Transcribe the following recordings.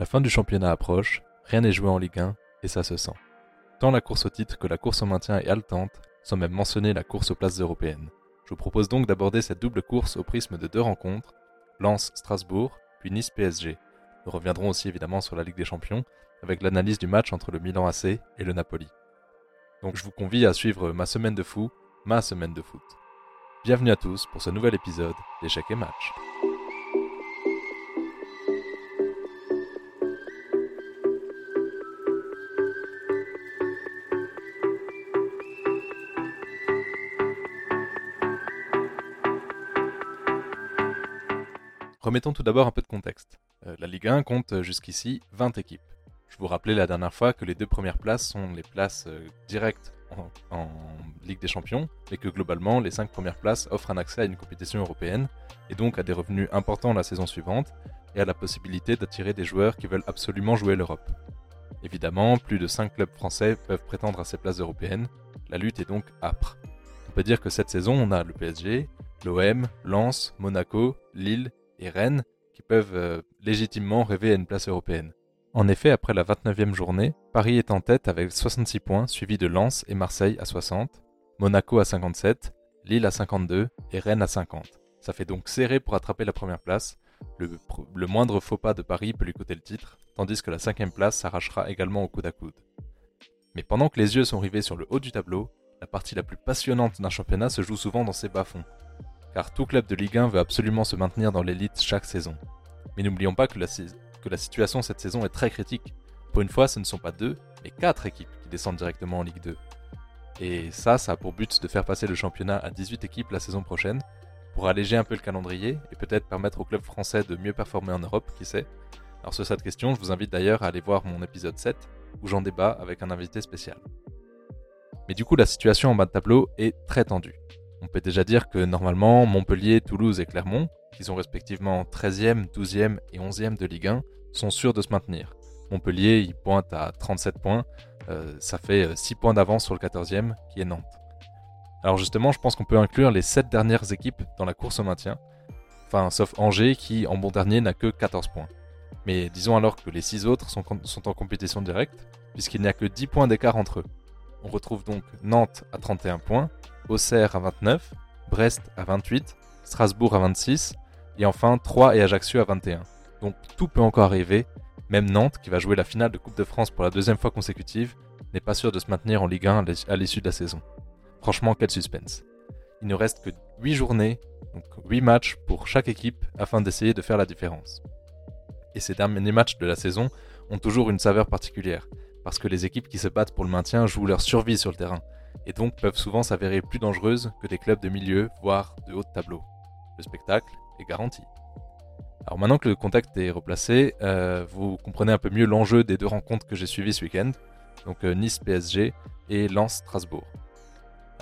La fin du championnat approche, rien n'est joué en Ligue 1 et ça se sent. Tant la course au titre que la course au maintien est haletante, sans même mentionner la course aux places européennes. Je vous propose donc d'aborder cette double course au prisme de deux rencontres, Lens-Strasbourg, puis Nice-PSG. Nous reviendrons aussi évidemment sur la Ligue des Champions, avec l'analyse du match entre le Milan AC et le Napoli. Donc je vous convie à suivre ma semaine de fou, ma semaine de foot. Bienvenue à tous pour ce nouvel épisode d'Échecs et Match. Remettons tout d'abord un peu de contexte. Euh, la Ligue 1 compte euh, jusqu'ici 20 équipes. Je vous rappelais la dernière fois que les deux premières places sont les places euh, directes en, Ligue des Champions, et que globalement les cinq premières places offrent un accès à une compétition européenne, et donc à des revenus importants la saison suivante, et à la possibilité d'attirer des joueurs qui veulent absolument jouer l'Europe. Évidemment, plus de 5 clubs français peuvent prétendre à ces places européennes, la lutte est donc âpre. On peut dire que cette saison, on a le PSG, l'OM, Lens, Monaco, Lille et Rennes qui peuvent euh, légitimement rêver à une place européenne. En effet, après la 29e journée, Paris est en tête avec 66 points, suivi de Lens et Marseille à 60, Monaco à 57, Lille à 52 et Rennes à 50. Ça fait donc serré pour attraper la première place. Le, moindre faux pas de Paris peut lui coûter le titre, tandis que la cinquième place s'arrachera également au coude à coude. Mais pendant que les yeux sont rivés sur le haut du tableau, la partie la plus passionnante d'un championnat se joue souvent dans ses bas-fonds. Car tout club de Ligue 1 veut absolument se maintenir dans l'élite chaque saison. Mais n'oublions pas que la, situation cette saison est très critique. Pour une fois, ce ne sont pas deux, mais quatre équipes qui descendent directement en Ligue 2. Et ça, ça a pour but de faire passer le championnat à 18 équipes la saison prochaine, pour alléger un peu le calendrier et peut-être permettre au club français de mieux performer en Europe, qui sait? Alors sur cette question, je vous invite d'ailleurs à aller voir mon épisode 7, où j'en débat avec un invité spécial. Mais du coup, la situation en bas de tableau est très tendue. On peut déjà dire que normalement, Montpellier, Toulouse et Clermont, qui sont respectivement 13e, 12e et 11e de Ligue 1, sont sûrs de se maintenir. Montpellier, pointe à 37 points, euh, ça fait 6 euh, points d'avance sur le 14e, qui est Nantes. Alors justement, je pense qu'on peut inclure les 7 dernières équipes dans la course au maintien, enfin sauf Angers qui, en bon dernier, n'a que 14 points. Mais disons alors que les 6 autres sont, sont en compétition directe, puisqu'il n'y a que 10 points d'écart entre eux. On retrouve donc Nantes à 31 points, Auxerre à 29, Brest à 28, Strasbourg à 26, et enfin 3 et Ajaccio à 21. Donc tout peut encore arriver, même Nantes, qui va jouer la finale de Coupe de France pour la deuxième fois consécutive, n'est pas sûr de se maintenir en Ligue 1 à l'issue de la saison. Franchement, quel suspense. Il ne reste que 8 journées, donc 8 matchs pour chaque équipe afin d'essayer de faire la différence. Et ces derniers matchs de la saison ont toujours une saveur particulière, parce que les équipes qui se battent pour le maintien jouent leur survie sur le terrain, et donc peuvent souvent s'avérer plus dangereuses que des clubs de milieu, voire de haut de tableau. Le spectacle est garanti. Alors maintenant que le contact est replacé, euh, vous comprenez un peu mieux l'enjeu des deux rencontres que j'ai suivies ce week-end, donc euh, Nice-PSG et Lens-Strasbourg.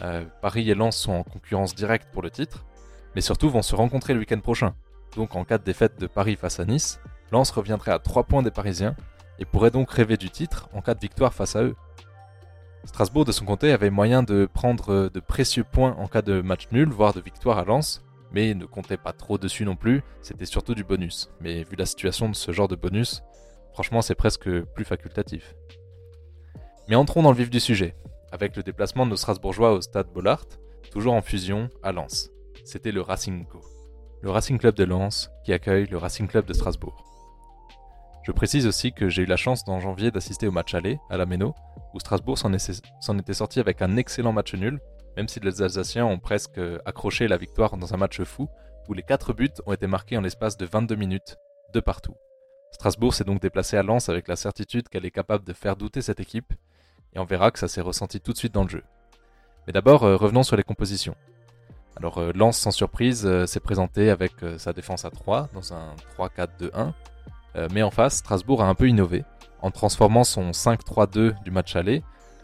Euh, Paris et Lens sont en concurrence directe pour le titre, mais surtout vont se rencontrer le week-end prochain. Donc en cas de défaite de Paris face à Nice, Lens reviendrait à 3 points des Parisiens et pourrait donc rêver du titre en cas de victoire face à eux. Strasbourg, de son côté, avait moyen de prendre de précieux points en cas de match nul, voire de victoire à Lens, mais ne comptait pas trop dessus non plus, c'était surtout du bonus. Mais vu la situation de ce genre de bonus, franchement c'est presque plus facultatif. Mais entrons dans le vif du sujet, avec le déplacement de nos Strasbourgeois au stade Bollard, toujours en fusion à Lens. C'était le Racing Co. Le Racing Club de Lens qui accueille le Racing Club de Strasbourg. Je précise aussi que j'ai eu la chance en janvier d'assister au match aller à la Méno, où Strasbourg s'en était sorti avec un excellent match nul, même si les Alsaciens ont presque accroché la victoire dans un match fou, où les 4 buts ont été marqués en l'espace de 22 minutes, de partout. Strasbourg s'est donc déplacé à Lens avec la certitude qu'elle est capable de faire douter cette équipe, et on verra que ça s'est ressenti tout de suite dans le jeu. Mais d'abord, euh, revenons sur les compositions. Alors euh, Lens, sans surprise, euh, s'est présenté avec sa défense à 3 dans un 3-4-2-1, euh, mais en face, Strasbourg a un peu innové en transformant son 5-3-2 du match aller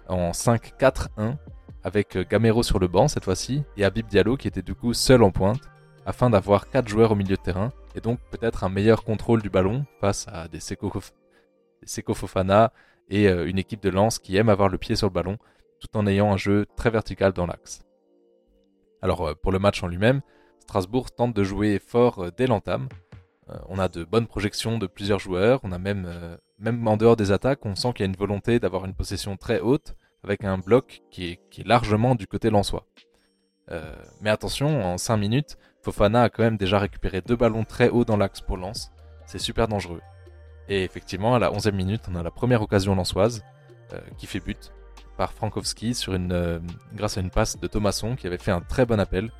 en 5-4-1 avec euh, Gamero sur le banc cette fois-ci et Habib Diallo qui était du coup seul en pointe afin d'avoir 4 joueurs au milieu de terrain et donc peut-être un meilleur contrôle du ballon face à des Seko, et euh, une équipe de lance qui aime avoir le pied sur le ballon tout en ayant un jeu très vertical dans l'axe. Alors pour le match en lui-même, Strasbourg tente de jouer fort dès l'entame on a de bonnes projections de plusieurs joueurs. On a même, même en dehors des attaques, on sent qu'il y a une volonté d'avoir une possession très haute avec un bloc qui est, largement du côté lensois. mais attention, en 5 minutes, Fofana a quand même déjà récupéré deux ballons très hauts dans l'axe pour Lens. C'est super dangereux. Et effectivement, à la 11e minute, on a la première occasion lançoise euh, qui fait but par Frankowski euh, grâce à une passe de Thomasson qui avait fait un très bon appel.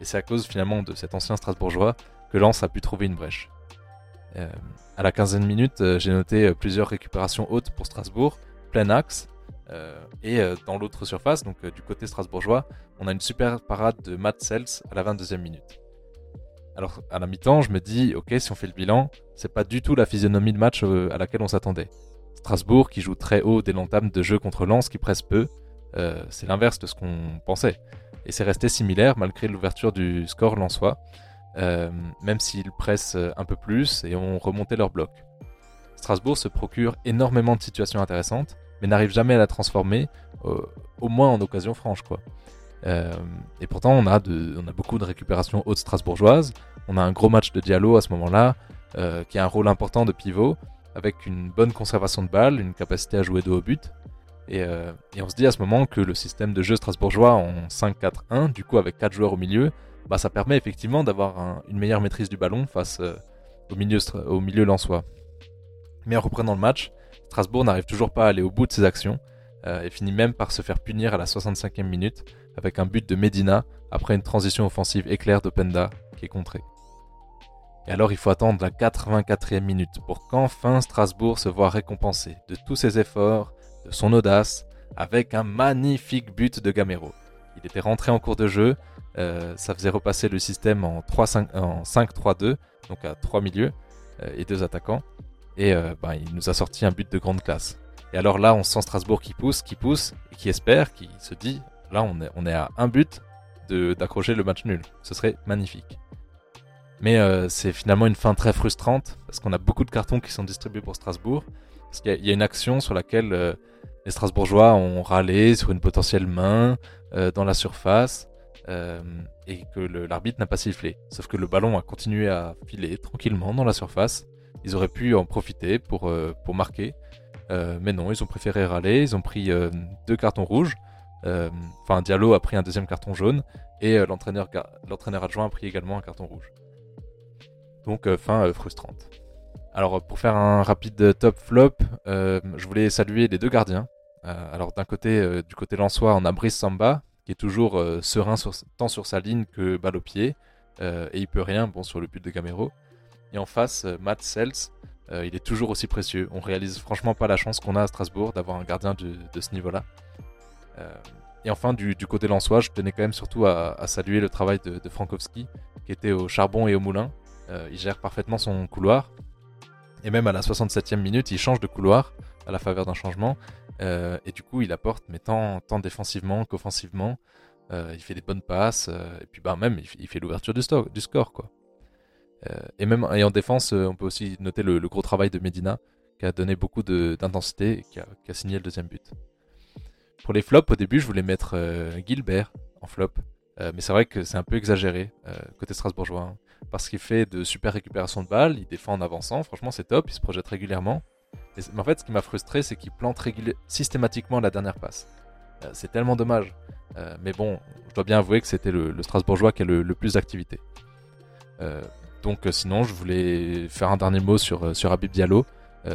Et c'est à cause finalement de cet ancien Strasbourgeois que Lens a pu trouver une brèche. Euh, à la 15e minute, j'ai noté plusieurs récupérations hautes pour Strasbourg, plein axe. et dans l'autre surface, donc du côté strasbourgeois, on a une super parade de Matt Sels à la 22e minute. Alors à la mi-temps, je me dis, ok, si on fait le bilan, c'est pas du tout la physionomie de match à laquelle on s'attendait. Strasbourg qui joue très haut dès l'entame de jeu contre Lens qui presse peu, euh, c'est l'inverse de ce qu'on pensait. Et c'est resté similaire malgré l'ouverture du score lensois, euh, même s'ils pressent un peu plus et ont remonté leur bloc. Strasbourg se procure énormément de situations intéressantes, mais n'arrive jamais à la transformer, euh, au moins en occasion franche. Et pourtant, on a, beaucoup de récupérations hautes strasbourgeoises, on a un gros match de Diallo à ce moment-là, qui a un rôle important de pivot, avec une bonne conservation de balles, une capacité à jouer de haut but. Euh, et, on se dit à ce moment que le système de jeu strasbourgeois en 5-4-1, du coup avec 4 joueurs au milieu, bah, ça permet effectivement d'avoir une meilleure maîtrise du ballon face euh, au milieu, au milieu lensois. Mais en reprenant le match, Strasbourg n'arrive toujours pas à aller au bout de ses actions euh, et finit même par se faire punir à la 65e minute avec un but de Medina après une transition offensive éclair d'Openda qui est contrée. Et alors il faut attendre la 84e minute pour qu'enfin Strasbourg se voit récompensé de tous ses efforts, de son audace, avec un magnifique but de Gamero. Il était rentré en cours de jeu, euh, ça faisait repasser le système en 5-3-2, donc à 3 milieux euh, et 2 attaquants, et euh, ben, il nous a sorti un but de grande classe. Et alors là, on sent Strasbourg qui pousse, qui pousse, et qui espère, qui se dit, là on est, on est à un but d'accrocher le match nul. Ce serait magnifique. Mais c'est finalement une fin très frustrante parce qu'on a beaucoup de cartons qui sont distribués pour Strasbourg. Parce qu'il y, a une action sur laquelle les Strasbourgeois ont râlé sur une potentielle main dans la surface et que l'arbitre n'a pas sifflé. Sauf que le ballon a continué à filer tranquillement dans la surface. Ils auraient pu en profiter pour, pour marquer. mais non, ils ont préféré râler. Ils ont pris deux cartons rouges. Enfin, Diallo a pris un deuxième carton jaune et l'entraîneur adjoint a pris également un carton rouge. Donc euh, fin euh, frustrante. Alors pour faire un rapide top flop, euh, je voulais saluer les deux gardiens. alors d'un côté, du côté Lensois, on a Brice Samba, qui est toujours serein tant sur sa ligne que balle au pied, et il peut rien bon, sur le but de Gamero. Et en face, Matt Sels, il est toujours aussi précieux. On réalise franchement pas la chance qu'on a à Strasbourg d'avoir un gardien de, ce niveau-là. et enfin, du, côté Lensois, je tenais quand même surtout à, saluer le travail de, de Frankowski, qui était au charbon et au moulin, euh, il gère parfaitement son couloir. Et même à la 67e minute, il change de couloir à la faveur d'un changement. Euh, et du coup, il apporte, mais tant, défensivement qu'offensivement. Euh, il fait des bonnes passes. et puis, bah, même, il, fait l'ouverture du, du, score. quoi. et même et en défense, on peut aussi noter le, gros travail de Medina, qui a donné beaucoup d'intensité et qui a, signé le deuxième but. Pour les flops, au début, je voulais mettre Gilbert en flop. mais c'est vrai que c'est un peu exagéré côté strasbourgeois. Hein parce qu'il fait de super récupération de balles, il défend en avançant, franchement c'est top, il se projette régulièrement. Mais en fait, ce qui m'a frustré, c'est qu'il plante systématiquement la dernière passe. Euh, c'est tellement dommage. Euh, mais bon, je dois bien avouer que c'était le, Strasbourgeois qui a le, plus d'activité. Euh, donc sinon, je voulais faire un dernier mot sur, sur Habib Diallo.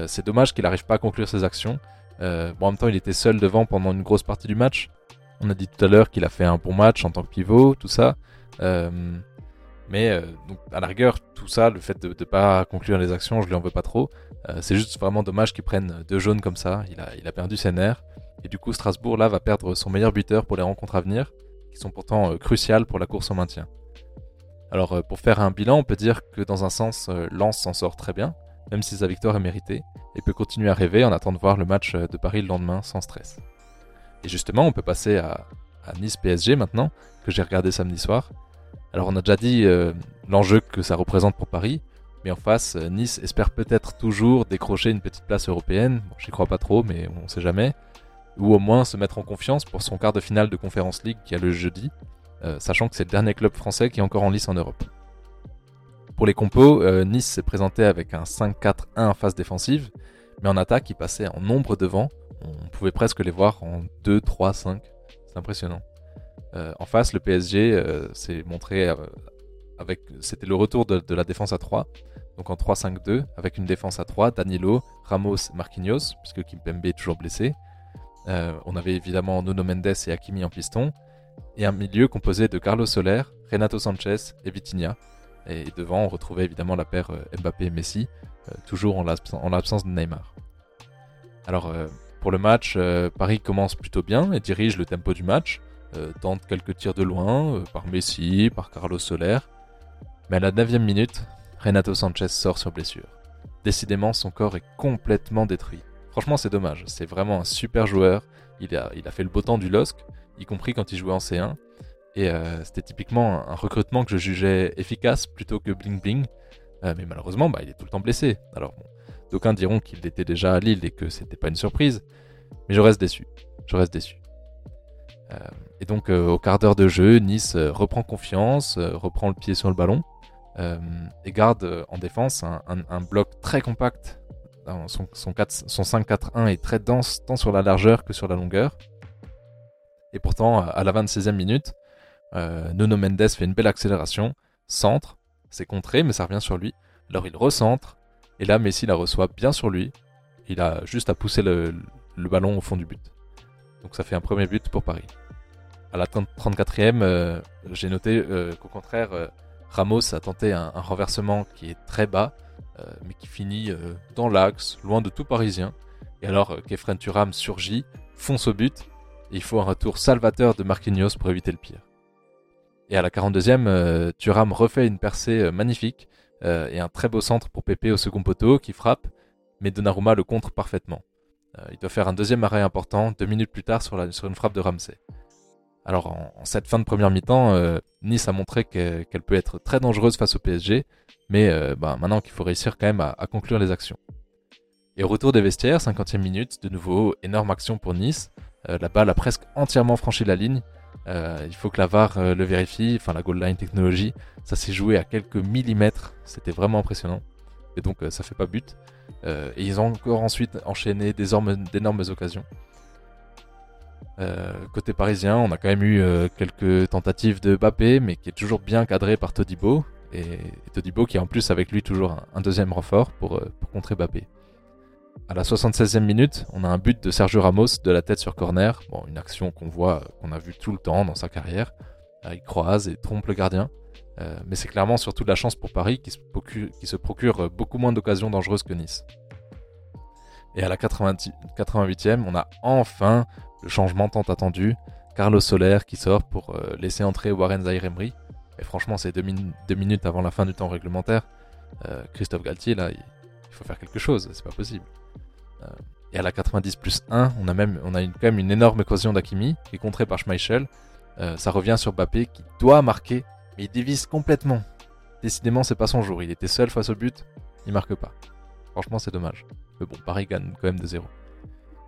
c'est dommage qu'il n'arrive pas à conclure ses actions. bon, en même temps, il était seul devant pendant une grosse partie du match. On a dit tout à l'heure qu'il a fait un bon match en tant que pivot, tout ça. Mais euh, à la rigueur, tout ça, le fait de ne pas conclure les actions, je lui en veux pas trop. Euh, c'est juste vraiment dommage qu'il prenne deux jaunes comme ça. Il a, perdu ses nerfs. Et du coup, Strasbourg, là, va perdre son meilleur buteur pour les rencontres à venir, qui sont pourtant euh, cruciales pour la course au maintien. Alors, pour faire un bilan, on peut dire que dans un sens, Lens s'en sort très bien, même si sa victoire est méritée, et peut continuer à rêver en attendant de voir le match de Paris le lendemain sans stress. Et justement, on peut passer à, à Nice-PSG maintenant, que j'ai regardé samedi soir. Alors on a déjà dit euh, l'enjeu que ça représente pour Paris, mais en face, euh, Nice espère peut-être toujours décrocher une petite place européenne. J'y crois pas trop, mais on sait jamais. Ou au moins se mettre en confiance pour son quart de finale de Conference League qui a le jeudi, euh, sachant que c'est le dernier club français qui est encore en lice en Europe. Pour les compos, Nice s'est présenté avec un 5-4-1 en phase défensive, mais en attaque, ils passaient en nombre devant. On pouvait presque les voir en 2, 3, 5. C'est impressionnant. En face, le PSG s'est montré avec. C'était le retour de, la défense à 3 donc en 3-5-2, avec une défense à 3, Danilo, Ramos, Marquinhos, puisque Kimpembe est toujours blessé. Euh, on avait évidemment Nuno Mendes et Hakimi en piston, et un milieu composé de Carlos Soler, Renato Sanchez et Vitinha. Et devant, on retrouvait évidemment la paire euh, Mbappé et Messi, euh, toujours en l'absence de Neymar. Alors, pour le match, Paris commence plutôt bien et dirige le tempo du match, tente quelques tirs de loin par Messi, par Carlos Soler. Mais à la 9 minute, Renato Sanchez sort sur blessure. Décidément, son corps est complètement détruit. Franchement, c'est dommage. C'est vraiment un super joueur. Il a, il a fait le beau temps du LOSC, y compris quand il jouait en C1. Et euh, c'était typiquement un recrutement que je jugeais efficace plutôt que bling bling. Euh, mais malheureusement, bah, il est tout le temps blessé. Alors, bon, d'aucuns diront qu'il était déjà à Lille et que c'était pas une surprise. Mais je reste déçu. Je reste déçu. Euh, et donc, au quart d'heure de jeu, Nice reprend confiance, reprend le pied sur le ballon. Euh, et garde euh, en défense un, bloc très compact. Son, son, 5-4-1 est très dense tant sur la largeur que sur la longueur. Et pourtant, à la 26e minute, euh, Nuno Mendes fait une belle accélération, centre, c'est contré, mais ça revient sur lui. Alors il recentre, et là Messi la reçoit bien sur lui. Il a juste à pousser le, ballon au fond du but. Donc ça fait un premier but pour Paris. À la 34e, j'ai noté qu'au contraire, Ramos a tenté un, renversement qui est très bas, euh, mais qui finit euh, dans l'axe, loin de tout parisien. Et alors euh, Kefren Turam surgit, fonce au but, et il faut un retour salvateur de Marquinhos pour éviter le pire. Et à la 42e, Thuram refait une percée magnifique et un très beau centre pour Pépé au second poteau qui frappe, mais Donnarumma le contre parfaitement. Il doit faire un deuxième arrêt important deux minutes plus tard sur, une frappe de Ramsey. Alors en, cette fin de première mi-temps, euh, Nice a montré qu'elle peut être très dangereuse face au PSG, mais euh, bah, maintenant qu'il faut réussir quand même à, conclure les actions. Et retour des vestiaires, 50e minute, de nouveau énorme action pour Nice. Euh, la balle a presque entièrement franchi la ligne. il faut que la VAR le vérifie, enfin la goal line technologie, ça s'est joué à quelques millimètres, c'était vraiment impressionnant. Et donc ça fait pas but. Et ils ont encore ensuite enchaîné d'énormes occasions. Euh, côté parisien, on a quand même eu euh, quelques tentatives de Bappé, mais qui est toujours bien cadré par Todibo. Et, Todibo qui a en plus avec lui toujours un, deuxième renfort pour, euh, pour, contrer Bappé. À la 76e minute, on a un but de Sergio Ramos de la tête sur corner. Bon, une action qu'on voit, qu'on a vu tout le temps dans sa carrière. il croise et trompe le gardien. Mais c'est clairement surtout de la chance pour Paris qui se procure, procure beaucoup moins d'occasions dangereuses que Nice. Et à la 88e, on a enfin le changement tant attendu. Carlos Soler qui sort pour euh, laisser entrer Warren Zaire-Emery. Et franchement, c'est deux, minutes avant la fin du temps réglementaire. Euh, Christophe Galtier, là, il, faut faire quelque chose, c'est pas possible. Euh, et à la 90 plus 1, on a, même, on a quand même une énorme occasion d'Akimi qui est contrée par Schmeichel. ça revient sur Bappé qui doit marquer, mais il dévisse complètement. Décidément, c'est pas son jour. Il était seul face au but, il marque pas. Franchement, c'est dommage. Mais bon, Paris gagne quand même de zéro.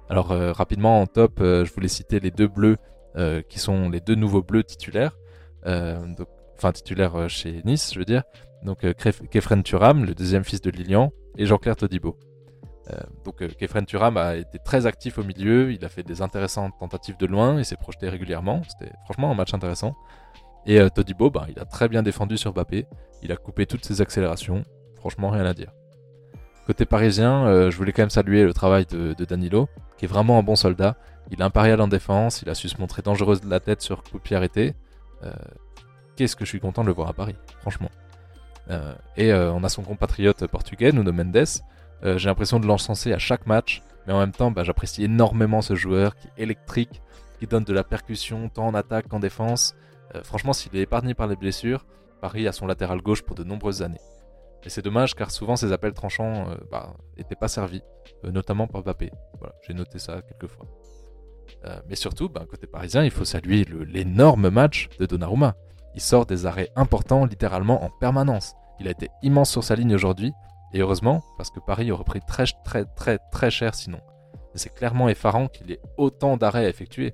Alors euh, rapidement en top, euh, je voulais citer les deux bleus euh, qui sont les deux nouveaux bleus titulaires, enfin titulaires chez Nice, je veux dire. Donc Kefren Turam, le deuxième fils de Lilian, et Jean-Claire Todibo. donc Kefren Turam a été très actif au milieu, il a fait des intéressantes tentatives de loin, il s'est projeté régulièrement, c'était franchement un match intéressant. Et Todibo, bah, il a très bien défendu sur Bappé, il a coupé toutes ses accélérations, franchement rien à dire. Côté parisien, euh, je voulais quand même saluer le travail de, Danilo, qui est vraiment un bon soldat. Il est impérial en défense, il a su se montrer dangereux de la tête sur coup de arrêté. Euh, qu'est-ce que je suis content de le voir à Paris, franchement. Euh, et on a son compatriote portugais, Nuno Mendes. J'ai l'impression de l'encenser à chaque match, mais en même temps, bah, j'apprécie énormément ce joueur qui est électrique, qui donne de la percussion tant en attaque qu'en défense. Franchement, s'il est épargné par les blessures, Paris a son latéral gauche pour de nombreuses années. Et c'est dommage car souvent ces appels tranchants n'étaient euh, bah, pas servis, euh, notamment par Mbappé. J'ai noté ça quelques fois. Euh, mais surtout, bah, côté parisien, il faut saluer l'énorme match de Donnarumma. Il sort des arrêts importants littéralement en permanence. Il a été immense sur sa ligne aujourd'hui, et heureusement, parce que Paris aurait pris très très très très cher sinon. C'est clairement effarant qu'il ait autant d'arrêts à effectuer.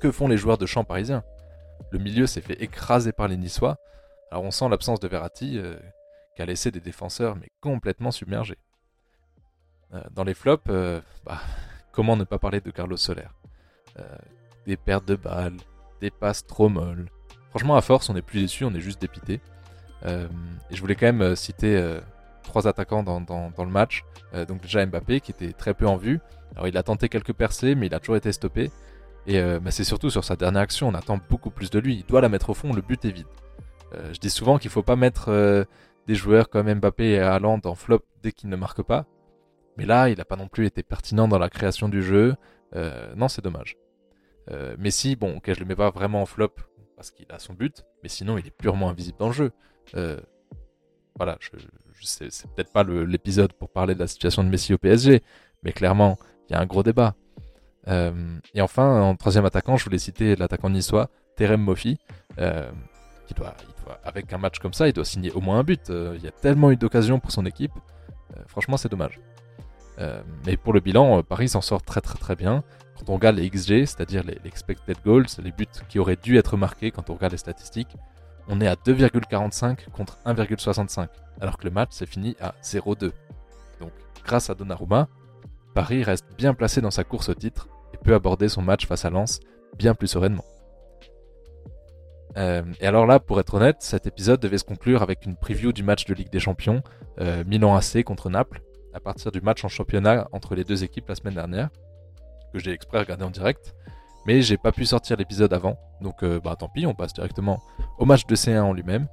Que font les joueurs de champ parisiens? Le milieu s'est fait écraser par les Niçois. Alors on sent l'absence de Verratti, qui a laissé des défenseurs mais complètement submergés. Euh, dans les flops, euh, bah, comment ne pas parler de Carlos Soler? Des pertes de balles, des passes trop molles. Franchement, à force, on n'est plus déçu, on est juste dépité. et je voulais quand même citer trois attaquants dans, le match. donc déjà Mbappé qui était très peu en vue. Alors il a tenté quelques percées, mais il a toujours été stoppé. Et bah, c'est surtout sur sa dernière action, on attend beaucoup plus de lui. Il doit la mettre au fond, le but est vide. Euh, je dis souvent qu'il ne faut pas mettre euh, des joueurs comme Mbappé et Haaland en flop dès qu'ils ne marquent pas. Mais là, il n'a pas non plus été pertinent dans la création du jeu. Euh, non, c'est dommage. Messi, bon, ok, je le mets pas vraiment en flop parce qu'il a son but, mais sinon, il est purement invisible dans le jeu. voilà, je, c'est peut-être pas l'épisode pour parler de la situation de Messi au PSG, mais clairement, il y a un gros débat. Et enfin, en troisième attaquant, je voulais citer l'attaquant niçois, Terem Mofi, doit, avec un match comme ça, il doit signer au moins un but. Euh, il y a tellement eu d'occasions pour son équipe. Euh, franchement, c'est dommage. Euh, mais pour le bilan, Paris s'en sort très très très bien. Quand on regarde les XG, c'est-à-dire les, expected goals, les buts qui auraient dû être marqués quand on regarde les statistiques, on est à 2,45 contre 1,65, alors que le match s'est fini à 0,2. Donc, grâce à Donnarumma, Paris reste bien placé dans sa course au titre aborder son match face à Lens bien plus sereinement. Euh, et alors là, pour être honnête, cet épisode devait se conclure avec une preview du match de Ligue des Champions, euh, Milan AC contre Naples, à partir du match en championnat entre les deux équipes la semaine dernière, que j'ai exprès regardé en direct. Mais j'ai pas pu sortir l'épisode avant, donc euh, bah tant pis, on passe directement au match de C1 en lui-même.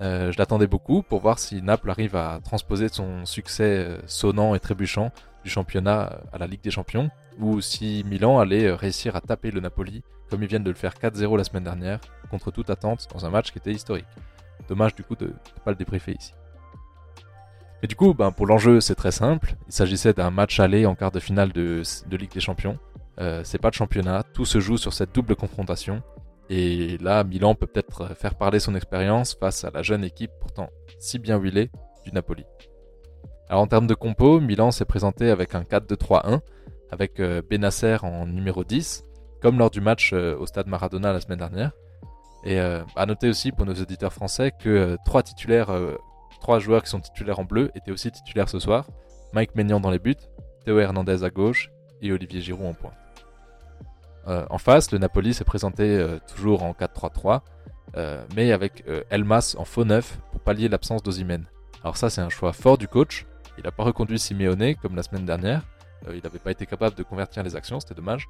je l'attendais beaucoup pour voir si Naples arrive à transposer son succès sonnant et trébuchant du championnat à la Ligue des Champions, ou si Milan allait réussir à taper le Napoli comme ils viennent de le faire 4-0 la semaine dernière, contre toute attente, dans un match qui était historique. Dommage du coup de ne pas le débriefer ici. Et du coup, ben, pour l'enjeu, c'est très simple. Il s'agissait d'un match aller en quart de finale de, Ligue des Champions. Euh, c'est pas de championnat, tout se joue sur cette double confrontation. Et là, Milan peut peut-être faire parler son expérience face à la jeune équipe, pourtant si bien huilée, du Napoli. Alors en termes de compo, Milan s'est présenté avec un 4-2-3-1, avec euh, Benasser en numéro 10, comme lors du match euh, au stade Maradona la semaine dernière. Et euh, à noter aussi pour nos auditeurs français que trois titulaires, trois joueurs qui sont titulaires en bleu étaient aussi titulaires ce soir. Mike Maignan dans les buts, Théo Hernandez à gauche et Olivier Giroud en point. en face, le Napoli s'est présenté toujours en 4-3-3, mais avec Elmas en faux neuf pour pallier l'absence d'Ozimène. Alors ça, c'est un choix fort du coach. Il n'a pas reconduit Simeone comme la semaine dernière. il n'avait pas été capable de convertir les actions, c'était dommage.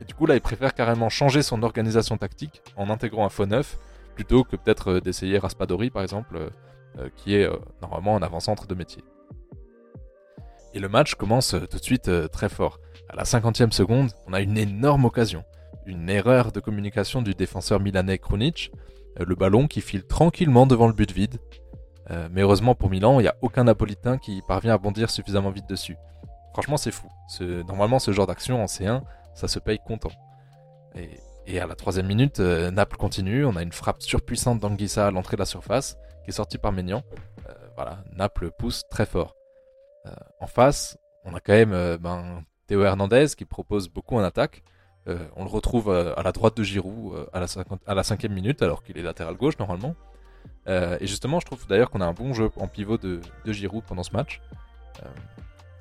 Et du coup, là, il préfère carrément changer son organisation tactique en intégrant un faux neuf, plutôt que peut-être euh, d'essayer Raspadori, par exemple, euh, euh, qui est normalement un avant-centre de métier. Et le match commence tout de suite très fort. À la 50e seconde, on a une énorme occasion. Une erreur de communication du défenseur milanais Krunic, le ballon qui file tranquillement devant le but vide. Mais heureusement pour Milan, il n'y a aucun Napolitain qui parvient à bondir suffisamment vite dessus. Franchement, c'est fou. Normalement, ce genre d'action en C1, ça se paye content. Et, à la troisième minute, euh, Naples continue. On a une frappe surpuissante d'Anguissa à l'entrée de la surface, qui est sortie par Maignan. Euh, voilà, Naples pousse très fort. Euh, en face, on a quand même ben, Théo Hernandez qui propose beaucoup en attaque. on le retrouve à la droite de Giroud à la cinquième minute, alors qu'il est latéral gauche normalement. Et justement, je trouve d'ailleurs qu'on a un bon jeu en pivot de, Giroud pendant ce match.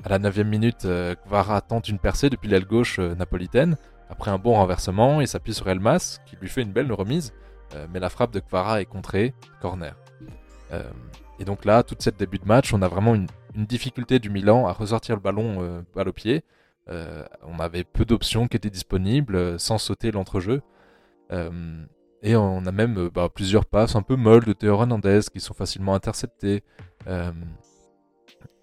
À la 9 minute, euh, Kvara tente une percée depuis l'aile gauche euh, napolitaine. Après un bon renversement, il s'appuie sur Elmas, qui lui fait une belle remise, euh, mais la frappe de Kvara est contrée, corner. et donc là, toute cette début de match, on a vraiment une, difficulté du Milan à ressortir le ballon balle au pied. on avait peu d'options qui étaient disponibles, sans sauter l'entrejeu. Et on a même bah, plusieurs passes un peu molles de Théo Hernandez qui sont facilement interceptées.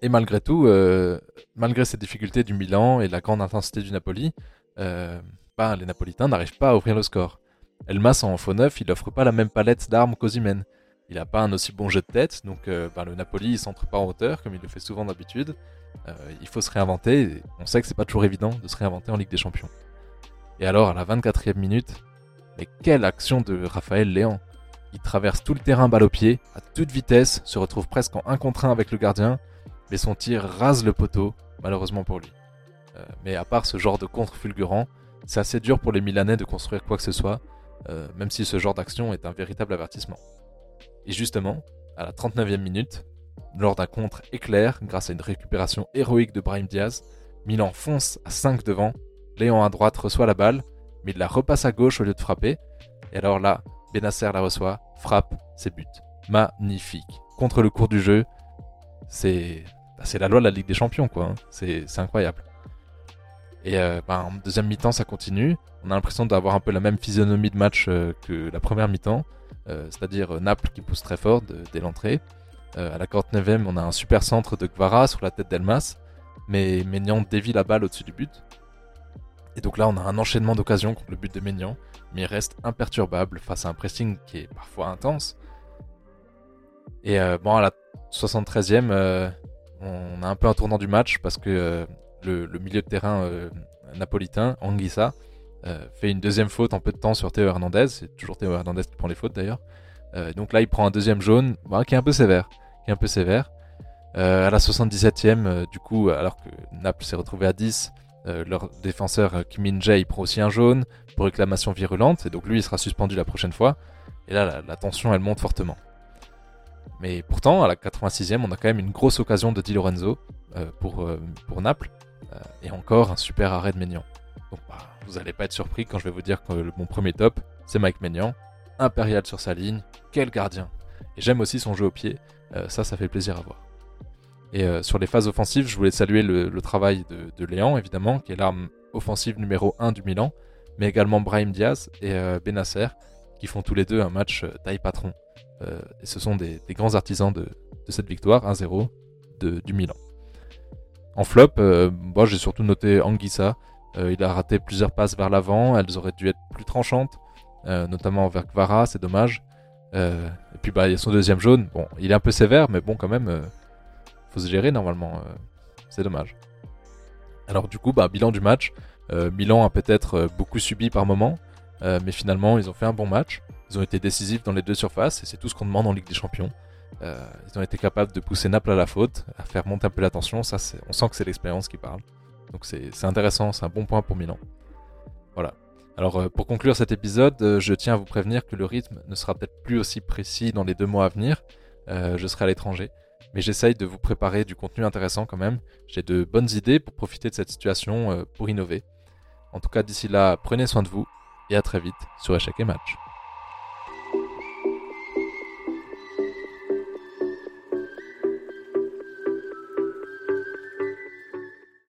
Et malgré tout, euh, malgré ces difficultés du Milan et la grande intensité du Napoli, euh, bah, les Napolitains n'arrivent pas à ouvrir le score. Elmas en faux neuf, il offre pas la même palette d'armes qu'Ozimène. Il n'a pas un aussi bon jeu de tête, donc euh, bah, le Napoli il centre pas en hauteur comme il le fait souvent d'habitude. il faut se réinventer, on sait que c'est pas toujours évident de se réinventer en Ligue des Champions. Et alors à la 24e minute, mais quelle action de Raphaël Léan Il traverse tout le terrain balle au pied, à toute vitesse, se retrouve presque en 1 contre 1 avec le gardien, mais son tir rase le poteau, malheureusement pour lui. Euh, mais à part ce genre de contre fulgurant, c'est assez dur pour les Milanais de construire quoi que ce soit, euh, même si ce genre d'action est un véritable avertissement. Et justement, à la 39e minute, lors d'un contre éclair, grâce à une récupération héroïque de Brahim Diaz, Milan fonce à 5 devant, Léon à droite reçoit la balle, mais il la repasse à gauche au lieu de frapper, et alors là, Benasser la reçoit, frappe, c'est but. Magnifique. Contre le cours du jeu, c'est bah, la loi de la Ligue des Champions, quoi. Hein. C'est incroyable. Et euh, bah, en deuxième mi-temps, ça continue. On a l'impression d'avoir un peu la même physionomie de match euh, que la première mi-temps, euh, c'est-à-dire Naples qui pousse très fort dès l'entrée. à la 49e, on a un super centre de Guevara sur la tête d'Elmas, mais Maignan dévie la balle au-dessus du but. Et donc là, on a un enchaînement d'occasions contre le but de Maignan, mais il reste imperturbable face à un pressing qui est parfois intense. Et bon, à la 73e, on a un peu un tournant du match parce que le, milieu de terrain euh, napolitain, Anguissa, euh, fait une deuxième faute en peu de temps sur Théo Hernandez. C'est toujours Théo Hernandez qui prend les fautes d'ailleurs. Euh, donc là, il prend un deuxième jaune bah, qui est un peu sévère. Qui est un peu sévère. à la 77e, du coup, alors que Naples s'est retrouvé à 10, leur défenseur Kim Min Jae prend aussi un jaune pour réclamation virulente. Et donc lui, il sera suspendu la prochaine fois. Et là, la tension, elle monte fortement. Mais pourtant, à la 86e, on a quand même une grosse occasion de Di Lorenzo euh, pour, euh, Naples. Euh, et encore un super arrêt de Maignan. Bah, vous n'allez pas être surpris quand je vais vous dire que mon premier top, c'est Mike Maignan. Impérial sur sa ligne, quel gardien. Et j'aime aussi son jeu au pied, ça, ça fait plaisir à voir. Et sur les phases offensives, je voulais saluer le, travail de, Léon, évidemment, qui est l'arme offensive numéro 1 du Milan, mais également Brahim Diaz et Benasser, qui font tous les deux un match taille patron. Euh, et ce sont des, grands artisans de, cette victoire, 1-0 du Milan. En flop, euh, j'ai surtout noté Anguissa. Euh, il a raté plusieurs passes vers l'avant, elles auraient dû être plus tranchantes, notamment vers Kvara, c'est dommage. et puis bah, il y a son deuxième jaune. Bon, il est un peu sévère, mais bon, quand même, faut se gérer normalement. c'est dommage. Alors du coup, bah, bilan du match. Milan a peut-être beaucoup subi par moment, mais finalement ils ont fait un bon match. Ils ont été décisifs dans les deux surfaces et c'est tout ce qu'on demande en Ligue des Champions. Euh, ils ont été capables de pousser Naples à la faute, à faire monter un peu la tension. Ça, on sent que c'est l'expérience qui parle. Donc c'est intéressant, c'est un bon point pour Milan. Voilà. Alors euh, pour conclure cet épisode, euh, je tiens à vous prévenir que le rythme ne sera peut-être plus aussi précis dans les deux mois à venir. je serai à l'étranger, mais j'essaye de vous préparer du contenu intéressant quand même. J'ai de bonnes idées pour profiter de cette situation pour innover. En tout cas, d'ici là, prenez soin de vous et à très vite sur Échec et Match.